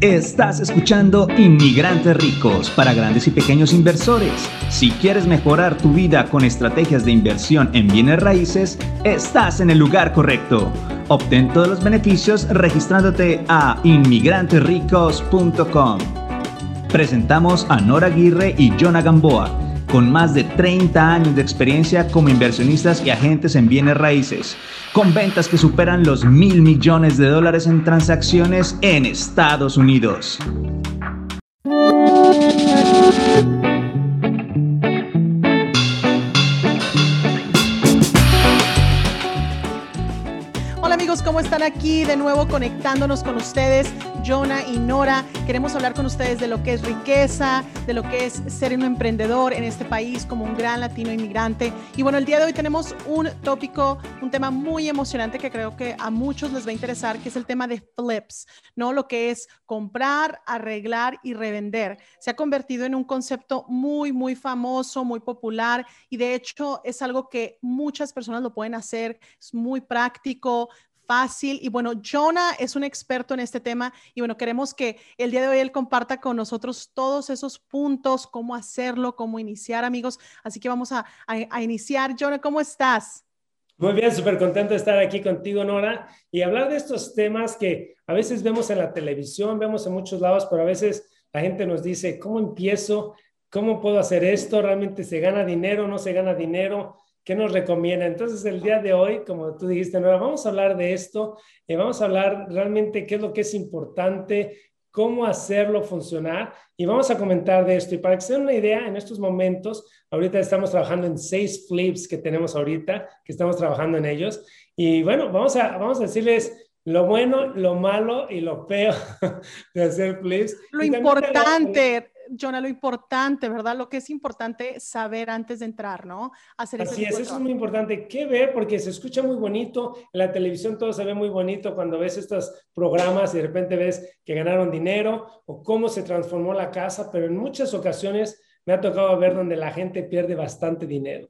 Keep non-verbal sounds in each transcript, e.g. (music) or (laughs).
Estás escuchando Inmigrantes Ricos para grandes y pequeños inversores. Si quieres mejorar tu vida con estrategias de inversión en bienes raíces, estás en el lugar correcto. Obtén todos los beneficios registrándote a inmigrantesricos.com. Presentamos a Nora Aguirre y Jonah Gamboa con más de 30 años de experiencia como inversionistas y agentes en bienes raíces, con ventas que superan los mil millones de dólares en transacciones en Estados Unidos. ¿Cómo están aquí? De nuevo conectándonos con ustedes Jonah y Nora. Queremos hablar con ustedes de lo que es riqueza, de lo que es ser un emprendedor en este país como un gran latino inmigrante. Y bueno, el día de hoy tenemos un tópico, un tema muy emocionante que creo que a muchos les va a interesar, que es el tema de flips, ¿no? Lo que es comprar, arreglar y revender. Se ha convertido en un concepto muy, muy famoso, muy popular y de hecho es algo que muchas personas lo pueden hacer, es muy práctico, fácil. Y bueno, Jonah es un experto en este tema y bueno, queremos que el día de hoy él comparta con nosotros todos esos puntos, cómo hacerlo, cómo iniciar, amigos. Así que vamos a, a, iniciar. Jonah, ¿cómo estás? Muy bien, súper contento de estar aquí contigo, Nora, y hablar de estos temas que a veces vemos en la televisión, vemos en muchos lados, pero a veces la gente nos dice, ¿cómo empiezo? ¿Cómo puedo hacer esto? ¿Realmente se gana dinero? ¿No se gana dinero? ¿Qué nos recomienda? Entonces, el día de hoy, como tú dijiste, Nora, vamos a hablar de esto, y vamos a hablar realmente qué es lo que es importante, cómo hacerlo funcionar y vamos a comentar de esto. Y para que se den una idea, en estos momentos, ahorita estamos trabajando en seis flips que tenemos ahorita, que estamos trabajando en ellos. Y bueno, vamos a, vamos a decirles lo bueno, lo malo y lo peor (laughs) de hacer flips. Lo importante, Jonah, lo importante, ¿verdad? Lo que es importante saber antes de entrar, ¿no? Hacer Así es, eso es muy importante. ¿Qué ver? Porque se escucha muy bonito, en la televisión todo se ve muy bonito cuando ves estos programas y de repente ves que ganaron dinero o cómo se transformó la casa, pero en muchas ocasiones me ha tocado ver donde la gente pierde bastante dinero.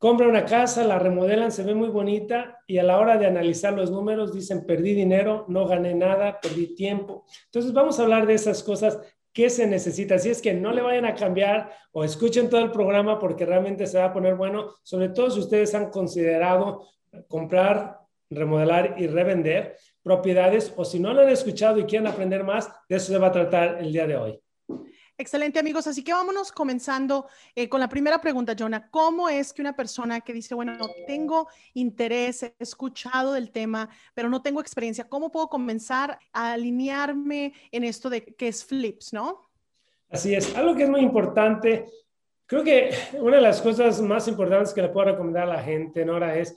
Compra una casa, la remodelan, se ve muy bonita y a la hora de analizar los números dicen perdí dinero, no gané nada, perdí tiempo. Entonces vamos a hablar de esas cosas qué se necesita. Así es que no le vayan a cambiar o escuchen todo el programa porque realmente se va a poner bueno, sobre todo si ustedes han considerado comprar, remodelar y revender propiedades o si no lo han escuchado y quieren aprender más, de eso se va a tratar el día de hoy. Excelente, amigos. Así que vámonos comenzando eh, con la primera pregunta, Jonah. ¿Cómo es que una persona que dice, bueno, tengo interés, he escuchado del tema, pero no tengo experiencia, ¿cómo puedo comenzar a alinearme en esto de que es flips, no? Así es. Algo que es muy importante, creo que una de las cosas más importantes que le puedo recomendar a la gente, Nora, es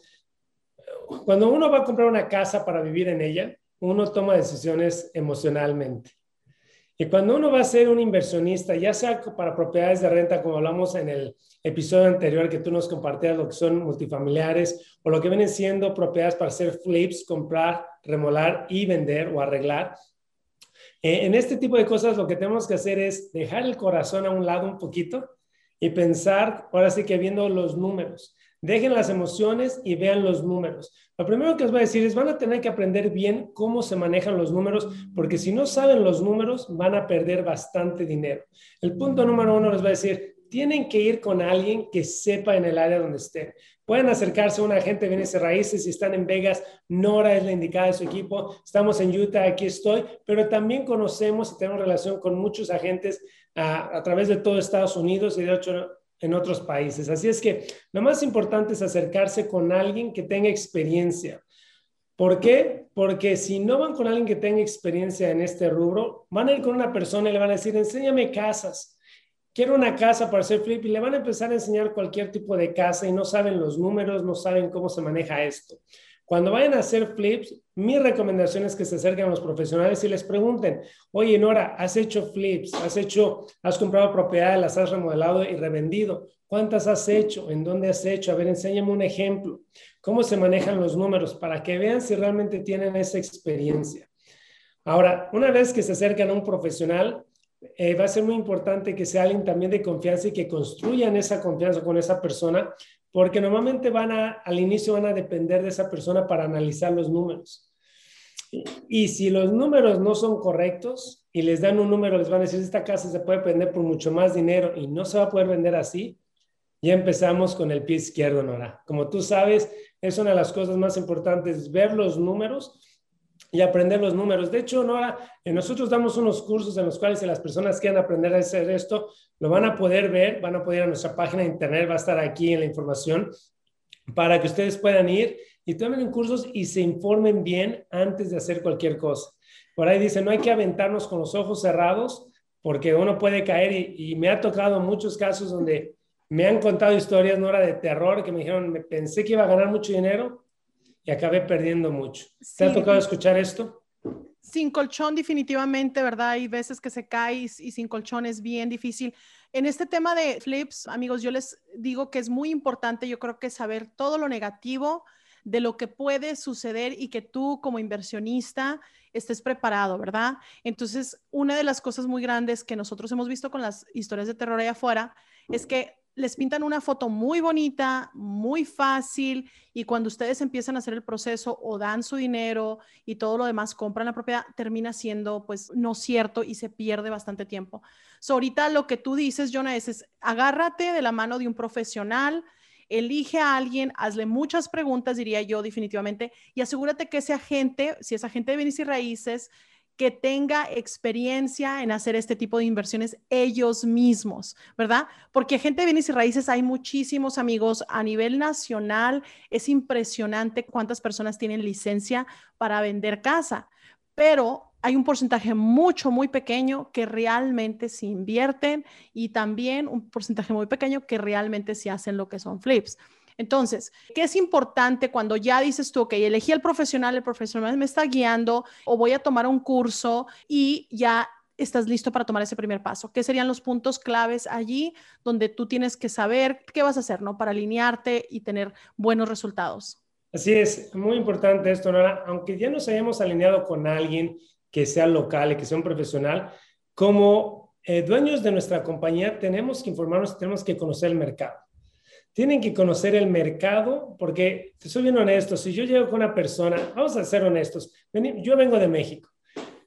cuando uno va a comprar una casa para vivir en ella, uno toma decisiones emocionalmente. Y cuando uno va a ser un inversionista, ya sea para propiedades de renta, como hablamos en el episodio anterior que tú nos compartías, lo que son multifamiliares o lo que vienen siendo propiedades para hacer flips, comprar, remolar y vender o arreglar. Eh, en este tipo de cosas lo que tenemos que hacer es dejar el corazón a un lado un poquito y pensar, ahora sí que viendo los números. Dejen las emociones y vean los números. Lo primero que os voy a decir es, van a tener que aprender bien cómo se manejan los números, porque si no saben los números, van a perder bastante dinero. El punto número uno les va a decir, tienen que ir con alguien que sepa en el área donde estén. Pueden acercarse a un agente de bienes raíces. Si están en Vegas, Nora es la indicada de su equipo. Estamos en Utah, aquí estoy. Pero también conocemos y tenemos relación con muchos agentes a, a través de todo Estados Unidos y de hecho en otros países. Así es que lo más importante es acercarse con alguien que tenga experiencia. ¿Por qué? Porque si no van con alguien que tenga experiencia en este rubro, van a ir con una persona y le van a decir, enséñame casas. Quiero una casa para hacer flip y le van a empezar a enseñar cualquier tipo de casa y no saben los números, no saben cómo se maneja esto. Cuando vayan a hacer flips, mi recomendación es que se acerquen a los profesionales y les pregunten, oye, Nora, ¿has hecho flips? ¿Has hecho, has comprado propiedades, las has remodelado y revendido? ¿Cuántas has hecho? ¿En dónde has hecho? A ver, enséñame un ejemplo. ¿Cómo se manejan los números? Para que vean si realmente tienen esa experiencia. Ahora, una vez que se acercan a un profesional, eh, va a ser muy importante que sea alguien también de confianza y que construyan esa confianza con esa persona porque normalmente van a, al inicio van a depender de esa persona para analizar los números. Y si los números no son correctos, y les dan un número, les van a decir, esta casa se puede vender por mucho más dinero y no se va a poder vender así, ya empezamos con el pie izquierdo, Nora. Como tú sabes, es una de las cosas más importantes, ver los números y aprender los números. De hecho, Nora, eh, nosotros damos unos cursos en los cuales si las personas quieren aprender a hacer esto, lo van a poder ver, van a poder ir a nuestra página de internet, va a estar aquí en la información para que ustedes puedan ir y tomen cursos y se informen bien antes de hacer cualquier cosa. Por ahí dice, no hay que aventarnos con los ojos cerrados porque uno puede caer y, y me ha tocado muchos casos donde me han contado historias, Nora, de terror que me dijeron, me pensé que iba a ganar mucho dinero y acabé perdiendo mucho. ¿Te ha tocado escuchar esto? Sin colchón definitivamente, ¿verdad? Hay veces que se cae y, sin colchón es bien difícil. En este tema de flips, amigos, yo les digo que es muy importante, yo creo que saber todo lo negativo de lo que puede suceder y que tú como inversionista estés preparado, ¿verdad? Entonces, una de las cosas muy grandes que nosotros hemos visto con las historias de terror allá afuera es que les pintan una foto muy bonita, muy fácil, y cuando ustedes empiezan a hacer el proceso o dan su dinero y todo lo demás, compran la propiedad, termina siendo pues no cierto y se pierde bastante tiempo. So, ahorita lo que tú dices, Jonah, es, es agárrate de la mano de un profesional, elige a alguien, hazle muchas preguntas, diría yo definitivamente, y asegúrate que ese agente, si es agente de bienes y raíces, que tenga experiencia en hacer este tipo de inversiones ellos mismos, ¿verdad? Porque gente de bienes y raíces hay muchísimos amigos a nivel nacional. Es impresionante cuántas personas tienen licencia para vender casa, pero hay un porcentaje mucho, muy pequeño que realmente se invierten y también un porcentaje muy pequeño que realmente se hacen lo que son flips. Entonces, ¿qué es importante cuando ya dices tú, ok, elegí al profesional, el profesional me está guiando o voy a tomar un curso y ya estás listo para tomar ese primer paso? ¿Qué serían los puntos claves allí donde tú tienes que saber qué vas a hacer, ¿no? Para alinearte y tener buenos resultados. Así es, muy importante esto, Nora. Aunque ya nos hayamos alineado con alguien que sea local y que sea un profesional, como eh, dueños de nuestra compañía tenemos que informarnos, tenemos que conocer el mercado tienen que conocer el mercado, porque te soy bien honesto, si yo llego con una persona, vamos a ser honestos, yo vengo de México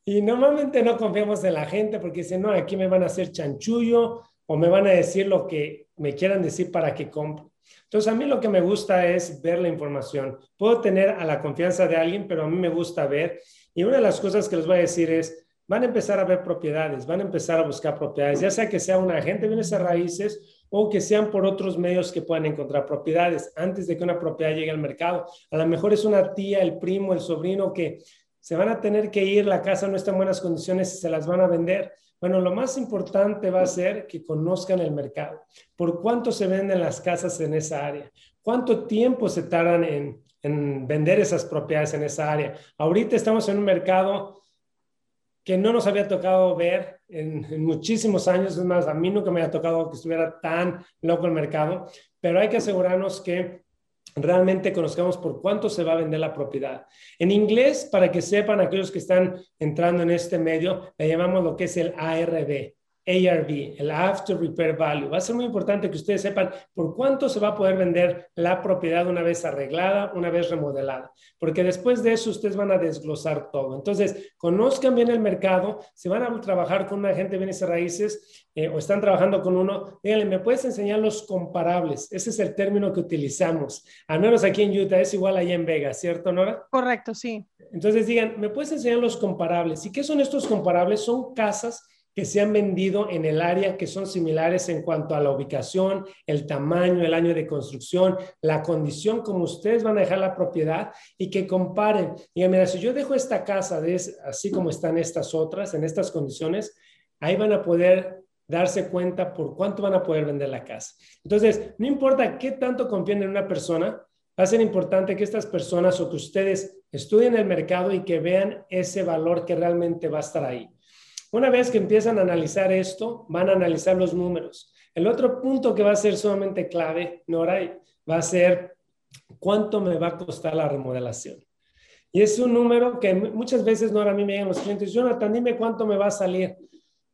y normalmente no confiamos en la gente porque dicen, no, aquí me van a hacer chanchullo o me van a decir lo que me quieran decir para que compre. Entonces, a mí lo que me gusta es ver la información. Puedo tener a la confianza de alguien, pero a mí me gusta ver. Y una de las cosas que les voy a decir es, van a empezar a ver propiedades, van a empezar a buscar propiedades, ya sea que sea un agente de bienes raíces o que sean por otros medios que puedan encontrar propiedades antes de que una propiedad llegue al mercado. A lo mejor es una tía, el primo, el sobrino que se van a tener que ir, la casa no está en buenas condiciones y se las van a vender. Bueno, lo más importante va a ser que conozcan el mercado. ¿Por cuánto se venden las casas en esa área? ¿Cuánto tiempo se tardan en, en vender esas propiedades en esa área? Ahorita estamos en un mercado que no nos había tocado ver en, muchísimos años. Es más, a mí nunca me había tocado que estuviera tan loco el mercado, pero hay que asegurarnos que realmente conozcamos por cuánto se va a vender la propiedad. En inglés, para que sepan aquellos que están entrando en este medio, le llamamos lo que es el ARB, ARV, el After Repair Value. Va a ser muy importante que ustedes sepan por cuánto se va a poder vender la propiedad una vez arreglada, una vez remodelada, porque después de eso ustedes van a desglosar todo. Entonces, conozcan bien el mercado, si van a trabajar con un agente de bienes y raíces eh, o están trabajando con uno, díganle, ¿me puedes enseñar los comparables? Ese es el término que utilizamos, al menos aquí en Utah, es igual allá en Vegas, ¿cierto, Nora? Correcto, sí. Entonces digan, ¿me puedes enseñar los comparables? ¿Y qué son estos comparables? Son casas que se han vendido en el área que son similares en cuanto a la ubicación, el tamaño, el año de construcción, la condición como ustedes van a dejar la propiedad y que comparen. Y mira, si yo dejo esta casa de, así como están estas otras, en estas condiciones, ahí van a poder darse cuenta por cuánto van a poder vender la casa. Entonces, no importa qué tanto confíen en una persona, va a ser importante que estas personas o que ustedes estudien el mercado y que vean ese valor que realmente va a estar ahí. Una vez que empiezan a analizar esto, van a analizar los números. El otro punto que va a ser sumamente clave, Nora, va a ser cuánto me va a costar la remodelación. Y es un número que muchas veces, Nora, a mí me llegan los clientes, Jonathan, dime cuánto me va a salir.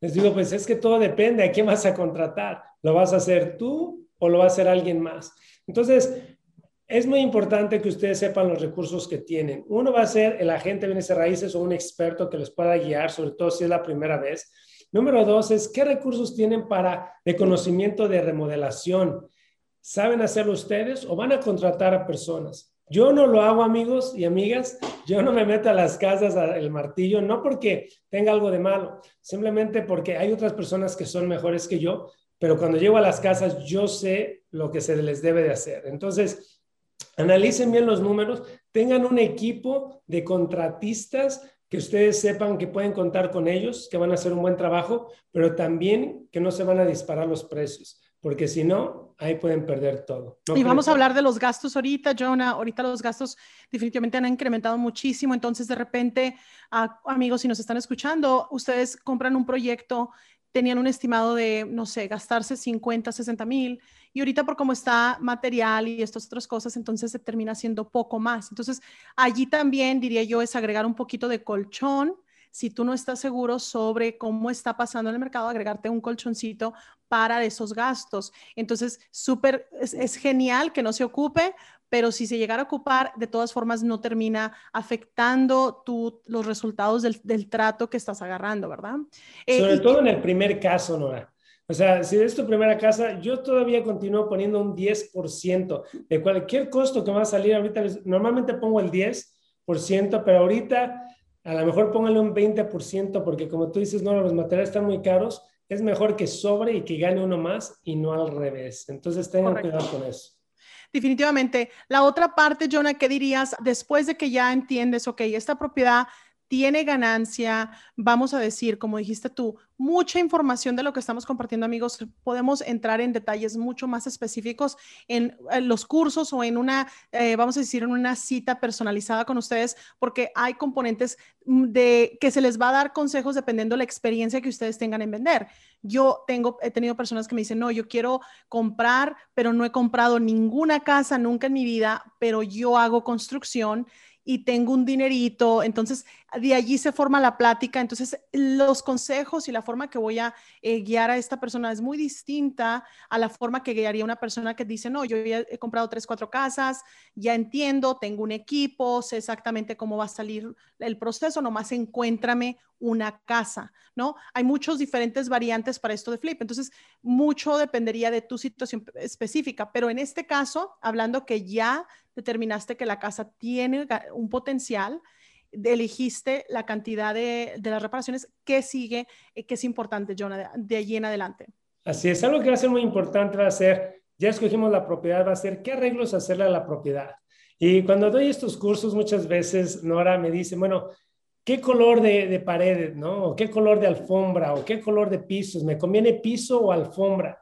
Les digo, pues es que todo depende a quién vas a contratar. ¿Lo vas a hacer tú o lo va a hacer alguien más? Entonces, es muy importante que ustedes sepan los recursos que tienen. Uno va a ser el agente de bienes raíces o un experto que les pueda guiar, sobre todo si es la primera vez. Número dos es qué recursos tienen para de conocimiento de remodelación. ¿Saben hacerlo ustedes o van a contratar a personas? Yo no lo hago, amigos y amigas. Yo no me meto a las casas el martillo, no porque tenga algo de malo, simplemente porque hay otras personas que son mejores que yo, pero cuando llego a las casas yo sé lo que se les debe de hacer. Entonces, analicen bien los números, tengan un equipo de contratistas que ustedes sepan que pueden contar con ellos, que van a hacer un buen trabajo, pero también que no se van a disparar los precios, porque si no, ahí pueden perder todo. y vamos a hablar de los gastos ahorita, Jonah. Ahorita los gastos definitivamente han incrementado muchísimo, entonces de repente, amigos, si nos están escuchando, ustedes compran un proyecto tenían un estimado de, no sé, gastarse 50, 60 mil y ahorita por cómo está material y estas otras cosas, entonces se termina siendo poco más. Entonces, allí también diría yo es agregar un poquito de colchón. Si tú no estás seguro sobre cómo está pasando en el mercado, agregarte un colchoncito para esos gastos. Entonces, súper, es, es, genial que no se ocupe, pero si se llegara a ocupar, de todas formas no termina afectando tu, los resultados del, del, trato que estás agarrando, ¿verdad? Eh, Sobre todo en el primer caso, Nora. O sea, si es tu primera casa, yo todavía continúo poniendo un 10% de cualquier costo que va a salir ahorita. Normalmente pongo el 10%, pero ahorita a lo mejor póngale un 20% porque como tú dices, no, los materiales están muy caros. Es mejor que sobre y que gane uno más y no al revés. Entonces tengan cuidado con eso definitivamente. La otra parte, Jonah, ¿qué dirías después de que ya entiendes, ok, esta propiedad tiene ganancia, vamos a decir, como dijiste tú, mucha información de lo que estamos compartiendo, amigos. Podemos entrar en detalles mucho más específicos en, los cursos o en una, eh, vamos a decir, en una cita personalizada con ustedes, porque hay componentes mm, de que se les va a dar consejos dependiendo de la experiencia que ustedes tengan en vender. Yo tengo, he tenido personas que me dicen, no, yo quiero comprar, pero no he comprado ninguna casa nunca en mi vida, pero yo hago construcción y tengo un dinerito. Entonces, de allí se forma la plática. Entonces, los consejos y la forma que voy a eh, guiar a esta persona es muy distinta a la forma que guiaría una persona que dice, no, yo ya he comprado tres, cuatro casas, ya entiendo, tengo un equipo, sé exactamente cómo va a salir el proceso, nomás encuéntrame una casa, ¿no? Hay muchos diferentes variantes para esto de flip. Entonces, mucho dependería de tu situación específica, pero en este caso, hablando que ya determinaste que la casa tiene un potencial, elegiste la cantidad de, las reparaciones, ¿qué sigue? Eh, ¿Qué es importante, Jonah, de, allí en adelante? Así es, algo que va a ser muy importante va a ser, ya escogimos la propiedad, va a ser qué arreglos hacerle a la propiedad. Y cuando doy estos cursos, muchas veces Nora me dice, bueno, ¿qué color de, paredes, no? ¿O qué color de alfombra? ¿O qué color de pisos? ¿Me conviene piso o alfombra?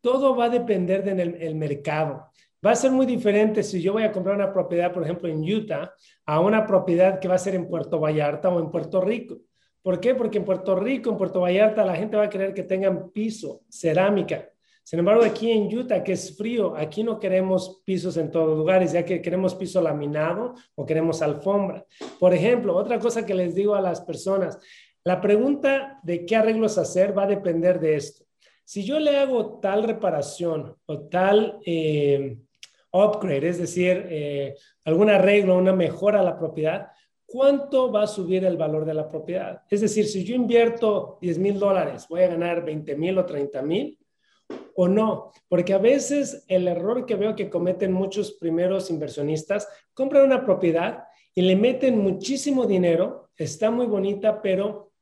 Todo va a depender del mercado. Va a ser muy diferente si yo voy a comprar una propiedad, por ejemplo, en Utah, a una propiedad que va a ser en Puerto Vallarta o en Puerto Rico. ¿Por qué? Porque en Puerto Rico, en Puerto Vallarta, la gente va a querer que tengan piso, cerámica. Sin embargo, aquí en Utah, que es frío, aquí no queremos pisos en todos lugares, ya que queremos piso laminado o queremos alfombra. Por ejemplo, otra cosa que les digo a las personas, la pregunta de qué arreglos hacer va a depender de esto. Si yo le hago tal reparación o tal eh, upgrade, es decir, eh, algún arreglo, una mejora a la propiedad, ¿cuánto va a subir el valor de la propiedad? Es decir, si yo invierto 10 mil dólares, ¿voy a ganar 20 mil o 30 mil? ¿O no? Porque a veces el error que veo que cometen muchos primeros inversionistas, compran una propiedad y le meten muchísimo dinero, está muy bonita, pero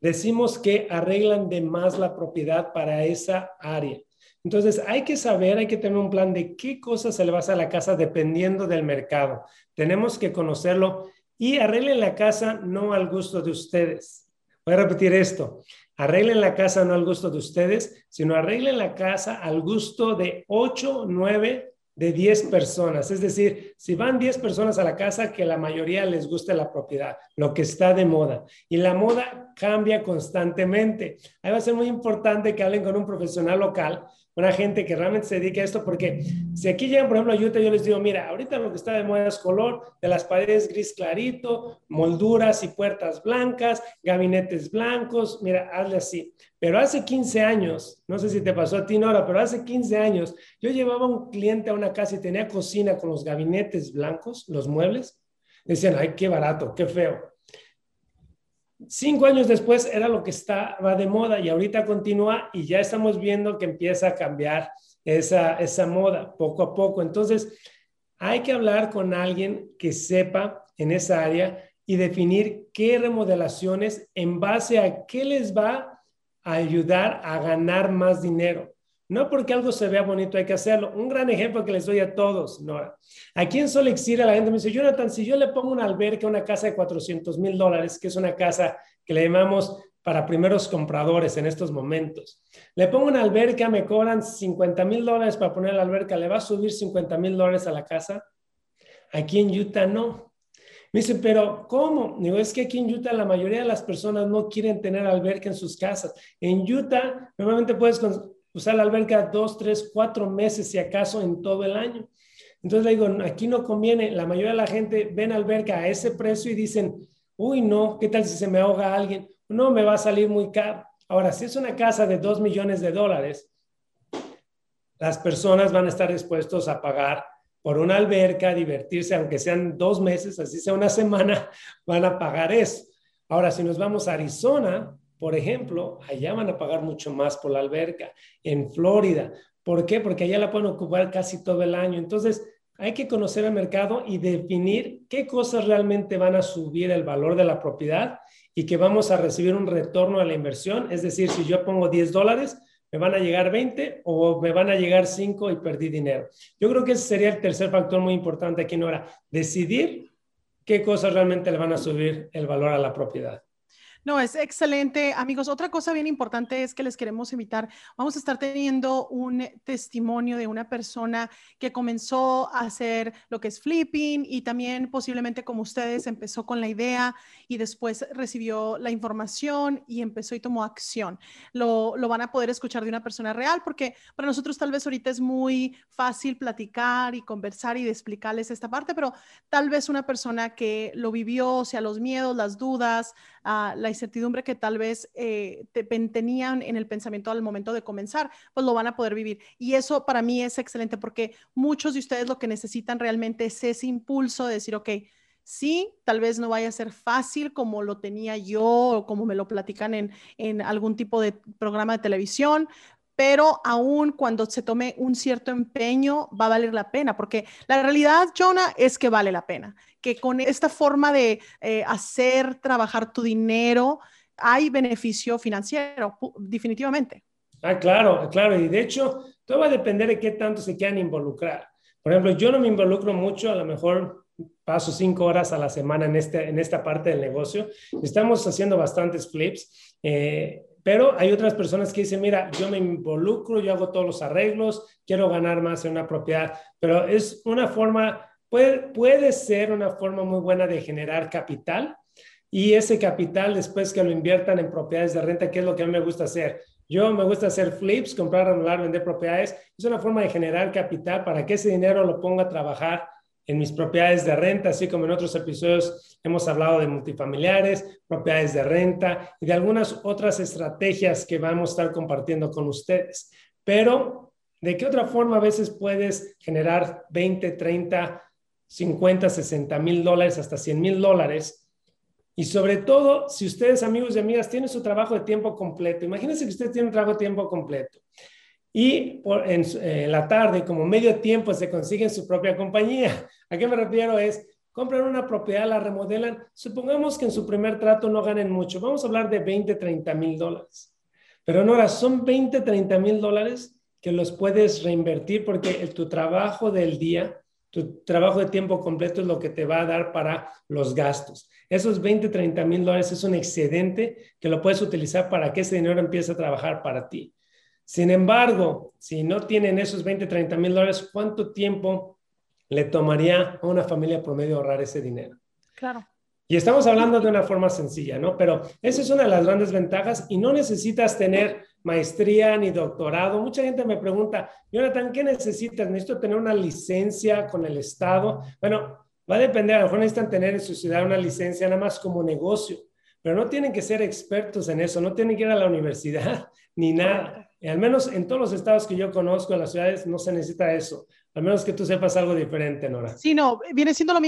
decimos que arreglan de más la propiedad para esa área. Entonces, hay que saber, hay que tener un plan de qué cosas se le va a hacer a la casa dependiendo del mercado. Tenemos que conocerlo y arreglen la casa no al gusto de ustedes. Voy a repetir esto. Arreglen la casa no al gusto de ustedes, sino arreglen la casa al gusto de 8, 9, de 10 personas. Es decir, si van 10 personas a la casa, que la mayoría les guste la propiedad, lo que está de moda. Y la moda cambia constantemente. Ahí va a ser muy importante que hablen con un profesional local una gente que realmente se dedica a esto, porque si aquí llegan, por ejemplo, a Utah, yo les digo, mira, ahorita lo que está de moda es color de las paredes gris clarito, molduras y puertas blancas, gabinetes blancos, mira, hazle así. Pero hace 15 años, no sé si te pasó a ti, Nora, pero hace 15 años yo llevaba un cliente a una casa y tenía cocina con los gabinetes blancos, los muebles. Decían, ay, qué barato, qué feo. Cinco años después era lo que estaba de moda y ahorita continúa y ya estamos viendo que empieza a cambiar esa, esa moda poco a poco. Entonces, hay que hablar con alguien que sepa en esa área y definir qué remodelaciones en base a qué les va a ayudar a ganar más dinero. No porque algo se vea bonito hay que hacerlo. Un gran ejemplo que les doy a todos, Nora. Aquí en Lake la gente me dice, Jonathan, si yo le pongo una alberca a una casa de 400 mil dólares, que es una casa que le llamamos para primeros compradores en estos momentos, le pongo una alberca, me cobran 50 mil dólares para poner la alberca, ¿le va a subir 50 mil dólares a la casa? Aquí en Utah no. Me dice, pero ¿cómo? Digo, es que aquí en Utah la mayoría de las personas no quieren tener alberca en sus casas. En Utah normalmente puedes usar la alberca dos, tres, cuatro meses, si acaso, en todo el año. Entonces le digo, aquí no conviene. La mayoría de la gente ven alberca a ese precio y dicen, uy, no, ¿qué tal si se me ahoga alguien? No, me va a salir muy caro. Ahora, si es una casa de dos millones de dólares, las personas van a estar dispuestos a pagar por una alberca, divertirse, aunque sean dos meses, así sea una (laughs) semana, van a pagar eso. Ahora, si nos vamos a Arizona, por ejemplo, allá van a pagar mucho más por la alberca. En Florida, ¿por qué? Porque allá la pueden ocupar casi todo el año. Entonces, hay que conocer el mercado y definir qué cosas realmente van a subir el valor de la propiedad y que vamos a recibir un retorno a la inversión. Es decir, si yo pongo 10 dólares, me van a llegar 20 o me van a llegar 5 y perdí dinero. Yo creo que ese sería el tercer factor muy importante aquí, Nora, decidir qué cosas realmente le van a subir el valor a la propiedad. No, es excelente. Amigos, otra cosa bien importante es que les queremos invitar. Vamos a estar teniendo un testimonio de una persona que comenzó a hacer lo que es flipping y también posiblemente como ustedes empezó con la idea y después recibió la información y empezó y tomó acción. Lo, lo van a poder escuchar de una persona real porque para nosotros tal vez ahorita es muy fácil platicar y conversar y explicarles esta parte, pero tal vez una persona que lo vivió, sea, los miedos, las dudas, la incertidumbre que tal vez eh, tenían en el pensamiento al momento de comenzar, pues lo van a poder vivir. Y eso para mí es excelente porque muchos de ustedes lo que necesitan realmente es ese impulso de decir, ok, sí, tal vez no vaya a ser fácil como lo tenía yo o como me lo platican en, en algún tipo de programa de televisión, pero aún cuando se tome un cierto empeño va a valer la pena, porque la realidad, Jonah, es que vale la pena, que con esta forma de eh, hacer trabajar tu dinero hay beneficio financiero, definitivamente. Ah, claro, claro, y de hecho, todo va a depender de qué tanto se quieran involucrar. Por ejemplo, yo no me involucro mucho, a lo mejor paso cinco horas a la semana en, este, en esta parte del negocio. Estamos haciendo bastantes flips. Eh, pero hay otras personas que dicen, mira, yo me involucro, yo hago todos los arreglos, quiero ganar más en una propiedad, pero es una forma, puede, puede ser una forma muy buena de generar capital y ese capital después que lo inviertan en propiedades de renta, que es lo que a mí me gusta hacer. Yo me gusta hacer flips, comprar, anular, vender propiedades. Es una forma de generar capital para que ese dinero lo ponga a trabajar en mis propiedades de renta, así como en otros episodios hemos hablado de multifamiliares, propiedades de renta y de algunas otras estrategias que vamos a estar compartiendo con ustedes. Pero, ¿de qué otra forma a veces puedes generar 20, 30, 50, 60 mil dólares, hasta 100 mil dólares? Y sobre todo, si ustedes, amigos y amigas, tienen su trabajo de tiempo completo, imagínense que ustedes tienen un trabajo de tiempo completo y en, la tarde, como medio tiempo, se consiguen su propia compañía. ¿A qué me refiero? Es, compran una propiedad, la remodelan. Supongamos que en su primer trato no ganen mucho. Vamos a hablar de 20, 30 mil dólares. Pero Nora, son 20, 30 mil dólares que los puedes reinvertir porque tu trabajo del día, tu trabajo de tiempo completo es lo que te va a dar para los gastos. Esos 20, 30 mil dólares es un excedente que lo puedes utilizar para que ese dinero empiece a trabajar para ti. Sin embargo, si no tienen esos 20, 30 mil dólares, ¿cuánto tiempo le tomaría a una familia promedio ahorrar ese dinero? Claro. Y estamos hablando de una forma sencilla, ¿no? Pero esa es una de las grandes ventajas y no necesitas tener maestría ni doctorado. Mucha gente me pregunta, Jonathan, ¿qué necesitas? ¿Necesito tener una licencia con el Estado? Bueno, va a depender, a lo mejor necesitan tener en su ciudad una licencia nada más como negocio, pero no tienen que ser expertos en eso, no tienen que ir a la universidad (laughs) ni nada. Al menos en todos los estados que yo conozco, en las ciudades, no se necesita eso. Al menos que tú sepas algo diferente, Nora. Sí, no, viene siendo lo,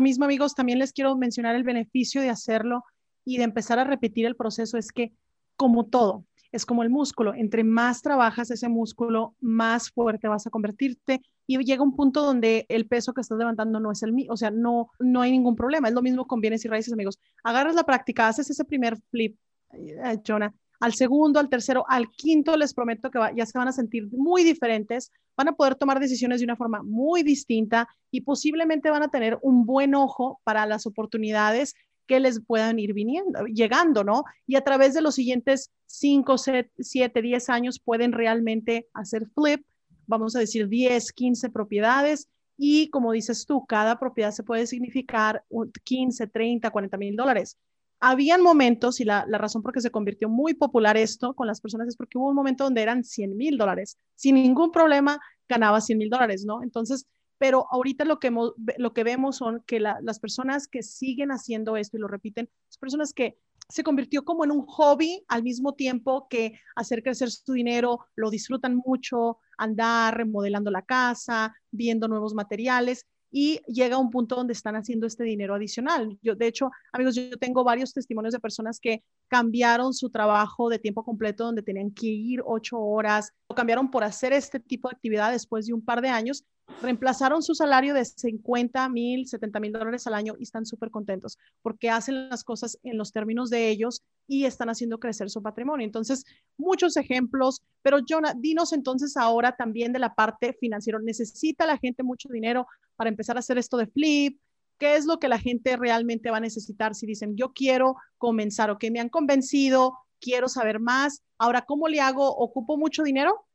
mismo, amigos. También les quiero mencionar el beneficio de hacerlo y de empezar a repetir el proceso. Es que, como todo, es como el músculo. Entre más trabajas ese músculo, más fuerte vas a convertirte y llega un punto donde el peso que estás levantando no es el mío, o sea, no, no hay ningún problema. Es lo mismo con bienes y raíces, amigos. Agarras la práctica, haces ese primer flip, eh, Jonah, al segundo, al tercero, al quinto, les prometo que ya se van a sentir muy diferentes, van a poder tomar decisiones de una forma muy distinta y posiblemente van a tener un buen ojo para las oportunidades que les puedan ir viniendo, llegando, ¿no? Y a través de los siguientes 5, 7, 10 años pueden realmente hacer flip, vamos a decir 10, 15 propiedades y como dices tú, cada propiedad se puede significar 15, 30, 40 mil dólares habían momentos, y la, razón por qué se convirtió muy popular esto con las personas es porque hubo un momento donde eran 100 mil dólares. Sin ningún problema ganaba 100 mil dólares, ¿no? Entonces, pero ahorita lo que, lo que vemos son que las personas que siguen haciendo esto y lo repiten, son personas que se convirtió como en un hobby al mismo tiempo que hacer crecer su dinero, lo disfrutan mucho, andar remodelando la casa, viendo nuevos materiales y llega a un punto donde están haciendo este dinero adicional. Yo, de hecho, amigos, yo tengo varios testimonios de personas que cambiaron su trabajo de tiempo completo donde tenían que ir ocho horas, o cambiaron por hacer este tipo de actividad después de un par de años reemplazaron su salario de 50 mil, 70 mil dólares al año y están súper contentos porque hacen las cosas en los términos de ellos y están haciendo crecer su patrimonio. Entonces, muchos ejemplos, pero Jonah, dinos entonces ahora también de la parte financiera. ¿Necesita la gente mucho dinero para empezar a hacer esto de flip? ¿Qué es lo que la gente realmente va a necesitar si dicen, yo quiero comenzar o que me han convencido, quiero saber más? Ahora, ¿cómo le hago? ¿Ocupo mucho dinero?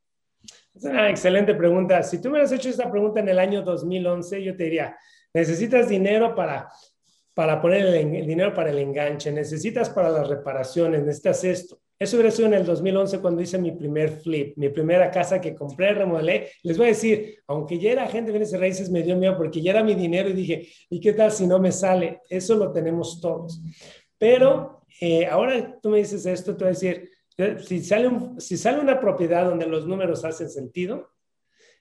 Es una excelente pregunta. Si tú me hubieras hecho esta pregunta en el año 2011, yo te diría, necesitas dinero para, para poner el, dinero para el enganche, necesitas para las reparaciones, necesitas esto. Eso hubiera sido en el 2011 cuando hice mi primer flip, mi primera casa que compré, remodelé. Les voy a decir, aunque ya era gente de bienes raíces, me dio miedo porque ya era mi dinero y dije, ¿y qué tal si no me sale? Eso lo tenemos todos. Pero eh, ahora tú me dices esto, te voy a decir, si sale, si sale una propiedad donde los números hacen sentido,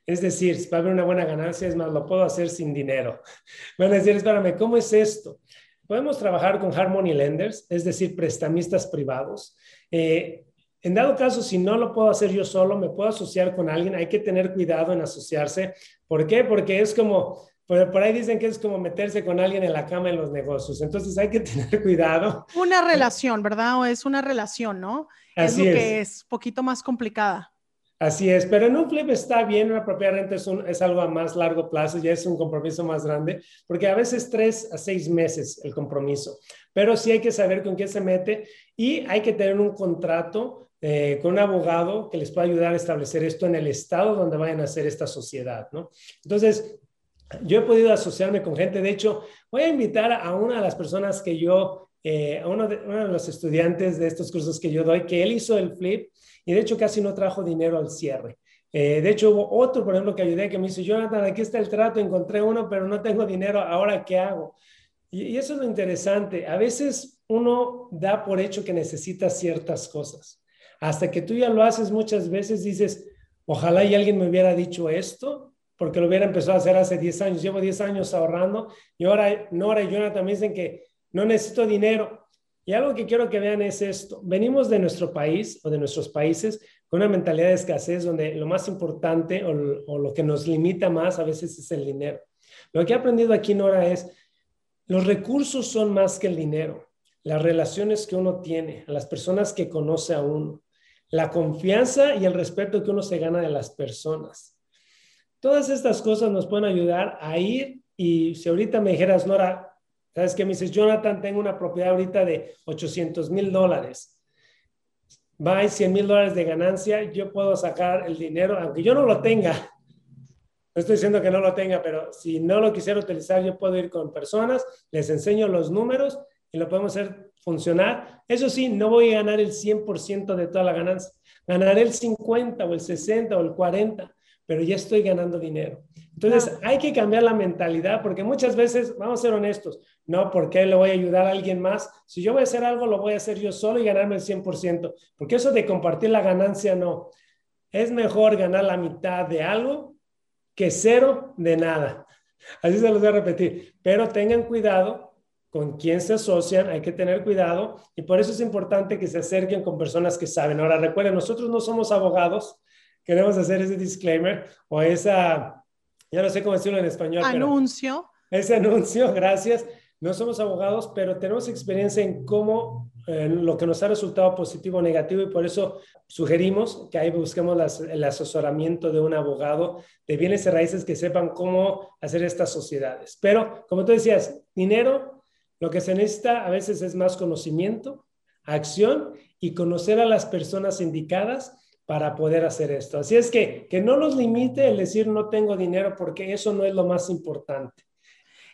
es decir, si va a haber una buena ganancia, es más, lo puedo hacer sin dinero. (laughs) Van a decir, espérame, ¿cómo es esto? Podemos trabajar con Harmony Lenders, es decir, prestamistas privados. Eh, en dado caso, si no lo puedo hacer yo solo, me puedo asociar con alguien. Hay que tener cuidado en asociarse. ¿Por qué? Porque es como, por, por, ahí dicen que es como meterse con alguien en la cama en los negocios. Entonces hay que (laughs) tener cuidado. Una relación, ¿verdad? O es una relación, ¿no? Así es lo que es poquito más complicada. Así es, pero en un flip está bien, una propiedad renta es, algo a más largo plazo, ya es un compromiso más grande, porque a veces tres a seis meses el compromiso, pero sí hay que saber con qué se mete y hay que tener un contrato eh, con un abogado que les pueda ayudar a establecer esto en el estado donde vayan a hacer esta sociedad, ¿no? Entonces, yo he podido asociarme con gente, de hecho, voy a invitar a una de las personas que yo eh, a uno de, los estudiantes de estos cursos que yo doy, que él hizo el flip y de hecho casi no trajo dinero al cierre. Eh, de hecho, hubo otro, por ejemplo, que ayudé que me dice, Jonathan, aquí está el trato, encontré uno, pero no tengo dinero, ¿ahora qué hago? Y, y eso es lo interesante. A veces uno da por hecho que necesita ciertas cosas. Hasta que tú ya lo haces muchas veces, dices, ojalá y alguien me hubiera dicho esto, porque lo hubiera empezado a hacer hace 10 años. Llevo 10 años ahorrando y ahora Nora y Jonathan me dicen que no necesito dinero. Y algo que quiero que vean es esto. Venimos de nuestro país o de nuestros países con una mentalidad de escasez donde lo más importante o, lo que nos limita más a veces es el dinero. Lo que he aprendido aquí, Nora, es los recursos son más que el dinero. Las relaciones que uno tiene, las personas que conoce a uno, la confianza y el respeto que uno se gana de las personas. Todas estas cosas nos pueden ayudar a ir y si ahorita me dijeras, Nora, ¿Sabes qué? Me dices, Jonathan, tengo una propiedad ahorita de 800 mil dólares. Va, hay 100 mil dólares de ganancia, yo puedo sacar el dinero, aunque yo no lo tenga. No estoy diciendo que no lo tenga, pero si no lo quisiera utilizar, yo puedo ir con personas, les enseño los números y lo podemos hacer funcionar. Eso sí, no voy a ganar el 100% de toda la ganancia. Ganaré el 50 o el 60 o el 40, pero ya estoy ganando dinero. Entonces, hay que cambiar la mentalidad porque muchas veces, vamos a ser honestos, no, ¿por qué le voy a ayudar a alguien más? Si yo voy a hacer algo, lo voy a hacer yo solo y ganarme el 100%, porque eso de compartir la ganancia, no. Es mejor ganar la mitad de algo que cero de nada. Así se los voy a repetir, pero tengan cuidado con quién se asocian, hay que tener cuidado y por eso es importante que se acerquen con personas que saben. Ahora recuerden, nosotros no somos abogados, queremos hacer ese disclaimer o esa, ya no sé cómo decirlo en español. Anuncio. ese anuncio, (laughs) gracias. No somos abogados, pero tenemos experiencia en cómo lo que nos ha resultado positivo o negativo y por eso sugerimos que ahí busquemos el asesoramiento de un abogado de bienes y raíces que sepan cómo hacer estas sociedades. Pero, como tú decías, dinero, lo que se necesita a veces es más conocimiento, acción y conocer a las personas indicadas para poder hacer esto. Así es que que no los limite el decir no tengo dinero porque eso no es lo más importante.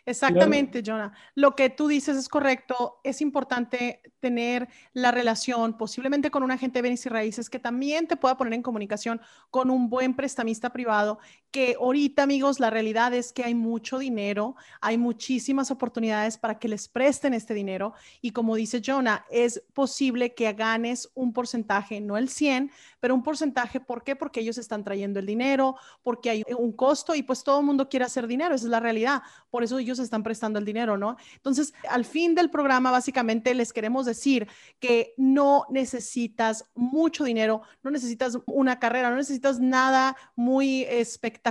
Exactamente, Jonah. Lo que tú dices es correcto. Es importante tener la relación posiblemente con un agente de bienes y raíces que también te pueda poner en comunicación con un buen prestamista privado, que ahorita, amigos, la realidad es que hay mucho dinero, hay muchísimas oportunidades para que les presten este dinero y como dice Jonah, es posible que ganes un porcentaje, no el 100, pero un porcentaje, ¿por qué? Porque ellos están trayendo el dinero, porque hay un costo y pues todo el mundo quiere hacer dinero, esa es la realidad. Por eso ellos están prestando el dinero, ¿no? Entonces, al fin del programa, básicamente les queremos decir que no necesitas mucho dinero, no necesitas una carrera, no necesitas nada muy espectacular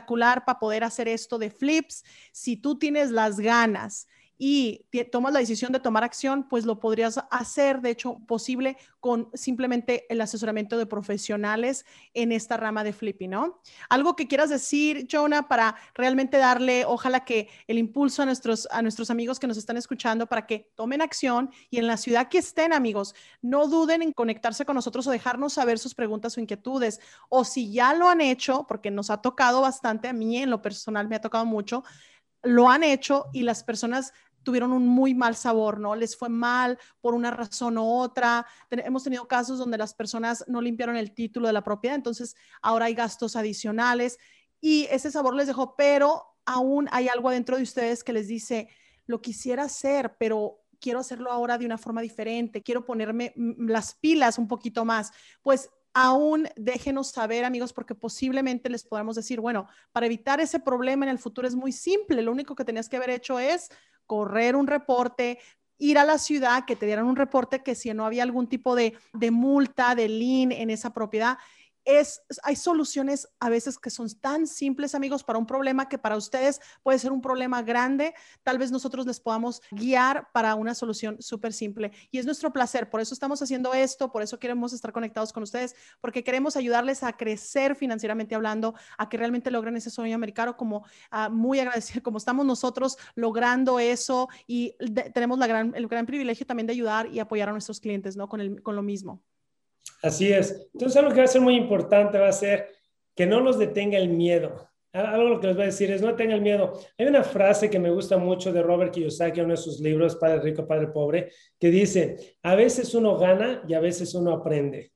para poder hacer esto de flips. Si tú tienes las ganas y tomas la decisión de tomar acción, pues lo podrías hacer, de hecho, posible con simplemente el asesoramiento de profesionales en esta rama de flipping, ¿no? Algo que quieras decir, Jonah, para realmente darle, ojalá que el impulso a nuestros, a nuestros amigos que nos están escuchando para que tomen acción y en la ciudad que estén, amigos, no duden en conectarse con nosotros o dejarnos saber sus preguntas o inquietudes. O si ya lo han hecho, porque nos ha tocado bastante, a mí en lo personal me ha tocado mucho, lo han hecho y las personas tuvieron un muy mal sabor, ¿no? Les fue mal por una razón u otra. hemos tenido casos donde las personas no limpiaron el título de la propiedad, entonces ahora hay gastos adicionales y ese sabor les dejó, pero aún hay algo adentro de ustedes que les dice, lo quisiera hacer, pero quiero hacerlo ahora de una forma diferente, quiero ponerme las pilas un poquito más. Pues aún déjenos saber, amigos, porque posiblemente les podamos decir, bueno, para evitar ese problema en el futuro es muy simple, lo único que tenías que haber hecho es correr un reporte, ir a la ciudad, que te dieran un reporte que si no había algún tipo de, de multa, de lien en esa propiedad, es, hay soluciones a veces que son tan simples, amigos, para un problema que para ustedes puede ser un problema grande. Tal vez nosotros les podamos guiar para una solución súper simple. Y es nuestro placer. Por eso estamos haciendo esto, por eso queremos estar conectados con ustedes, porque queremos ayudarles a crecer financieramente hablando, a que realmente logren ese sueño americano, como uh, muy (laughs) agradecido, como estamos nosotros logrando eso y tenemos el gran privilegio también de ayudar y apoyar a nuestros clientes, ¿no? Con, el, con lo mismo. Así es. Entonces, algo que va a ser muy importante va a ser que no los detenga el miedo. Algo que les voy a decir es no tengan miedo. Hay una frase que me gusta mucho de Robert Kiyosaki, uno de sus libros, Padre Rico, Padre Pobre, que dice, a veces uno gana y a veces uno aprende.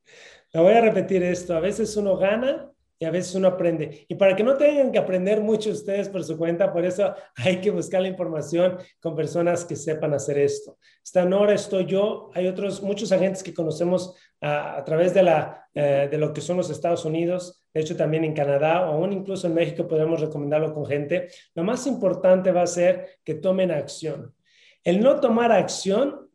(laughs) La voy a repetir esto, a veces uno gana y a veces uno aprende. Y para que no tengan que aprender mucho ustedes por su cuenta, por eso hay que buscar la información con personas que sepan hacer esto. Está Nora, estoy yo, hay otros, muchos agentes que conocemos a, través de, eh, de lo que son los Estados Unidos, de hecho también en Canadá o aún incluso en México podemos recomendarlo con gente. Lo más importante va a ser que tomen acción. El no tomar acción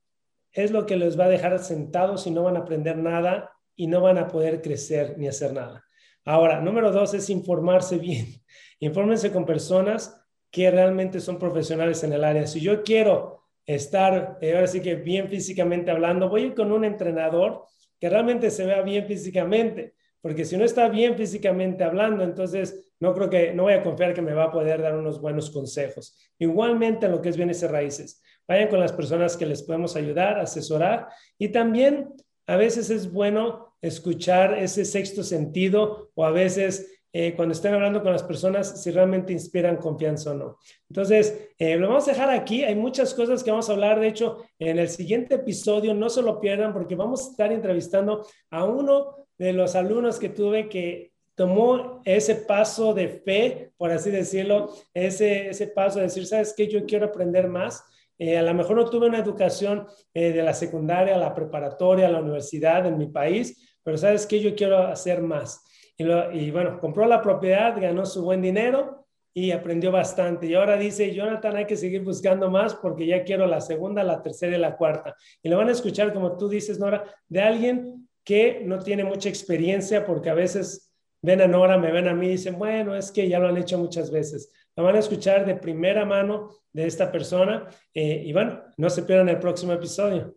es lo que les va a dejar sentados y no van a aprender nada y no van a poder crecer ni hacer nada. Ahora, número dos es informarse bien. (laughs) Infórmense con personas que realmente son profesionales en el área. Si yo quiero estar, eh, ahora sí que bien físicamente hablando, voy a ir con un entrenador que realmente se vea bien físicamente, porque si no está bien físicamente hablando, entonces no creo que, no voy a confiar que me va a poder dar unos buenos consejos. Igualmente en lo que es bienes y raíces, vayan con las personas que les podemos ayudar, asesorar y también a veces es bueno escuchar ese sexto sentido o a veces eh, cuando estén hablando con las personas si realmente inspiran confianza o no. Entonces, eh, lo vamos a dejar aquí. Hay muchas cosas que vamos a hablar. De hecho, en el siguiente episodio, no se lo pierdan porque vamos a estar entrevistando a uno de los alumnos que tuve que tomó ese paso de fe, por así decirlo, ese, ese paso de decir, ¿sabes qué? Yo quiero aprender más. Eh, a lo mejor no tuve una educación eh, de la secundaria, la preparatoria, la universidad en mi país, pero ¿sabes qué? Yo quiero hacer más. Y, y bueno, compró la propiedad, ganó su buen dinero y aprendió bastante. Y ahora dice, Jonathan, hay que seguir buscando más porque ya quiero la segunda, la tercera y la cuarta. Y lo van a escuchar, como tú dices, Nora, de alguien que no tiene mucha experiencia porque a veces ven a Nora, me ven a mí y dicen, bueno, es que ya lo han hecho muchas veces. Lo van a escuchar de primera mano de esta persona eh, y bueno, no se pierdan el próximo episodio.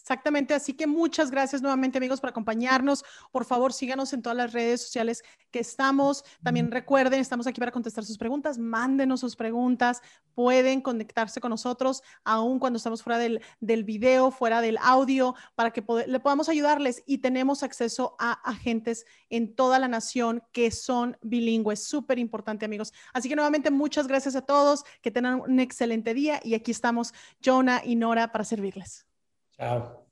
Exactamente, así que muchas gracias nuevamente amigos por acompañarnos. Por favor, síganos en todas las redes sociales que estamos. También recuerden, estamos aquí para contestar sus preguntas. Mándenos sus preguntas. Pueden conectarse con nosotros aún cuando estamos fuera del, del video, fuera del audio, para que le podamos ayudarles. Y tenemos acceso a agentes en toda la nación que son bilingües. Súper importante amigos. Así que nuevamente muchas gracias a todos. Que tengan un excelente día y aquí estamos Jonah y Nora para servirles. Ciao.